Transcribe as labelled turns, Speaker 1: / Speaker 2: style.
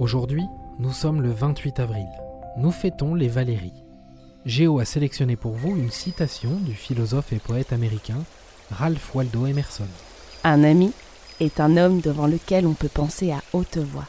Speaker 1: Aujourd'hui, nous sommes le 28 avril. Nous fêtons les Valéries. Géo a sélectionné pour vous une citation du philosophe et poète américain Ralph Waldo Emerson.
Speaker 2: Un ami est un homme devant lequel on peut penser à haute voix.